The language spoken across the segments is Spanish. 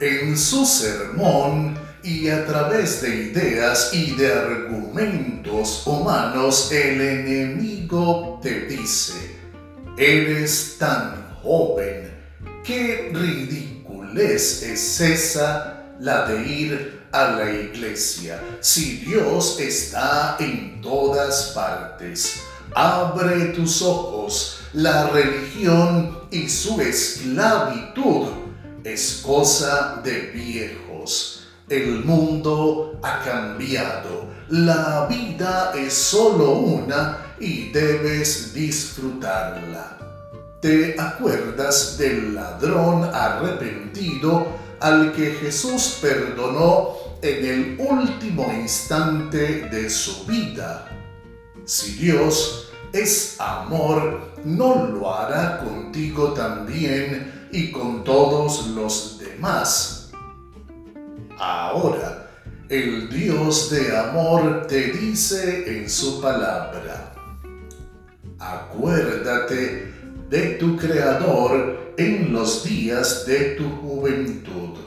En su sermón y a través de ideas y de argumentos humanos, el enemigo te dice, eres tan joven, qué ridiculez es esa la de ir a la iglesia, si Dios está en todas partes. Abre tus ojos, la religión y su esclavitud es cosa de viejos. El mundo ha cambiado, la vida es solo una y debes disfrutarla. ¿Te acuerdas del ladrón arrepentido al que Jesús perdonó en el último instante de su vida? Si Dios es amor, ¿no lo hará contigo también y con todos los demás? Ahora, el Dios de amor te dice en su palabra, acuérdate de tu Creador en los días de tu juventud,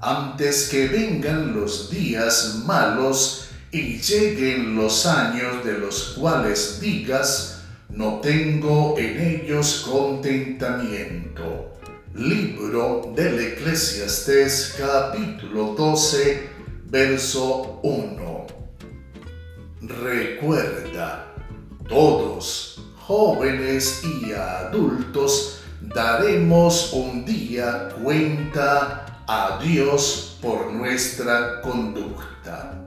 antes que vengan los días malos y lleguen los años de los cuales digas, no tengo en ellos contentamiento. Libro del Eclesiastés capítulo 12, verso 1. Recuerda, todos, jóvenes y adultos, daremos un día cuenta a Dios por nuestra conducta.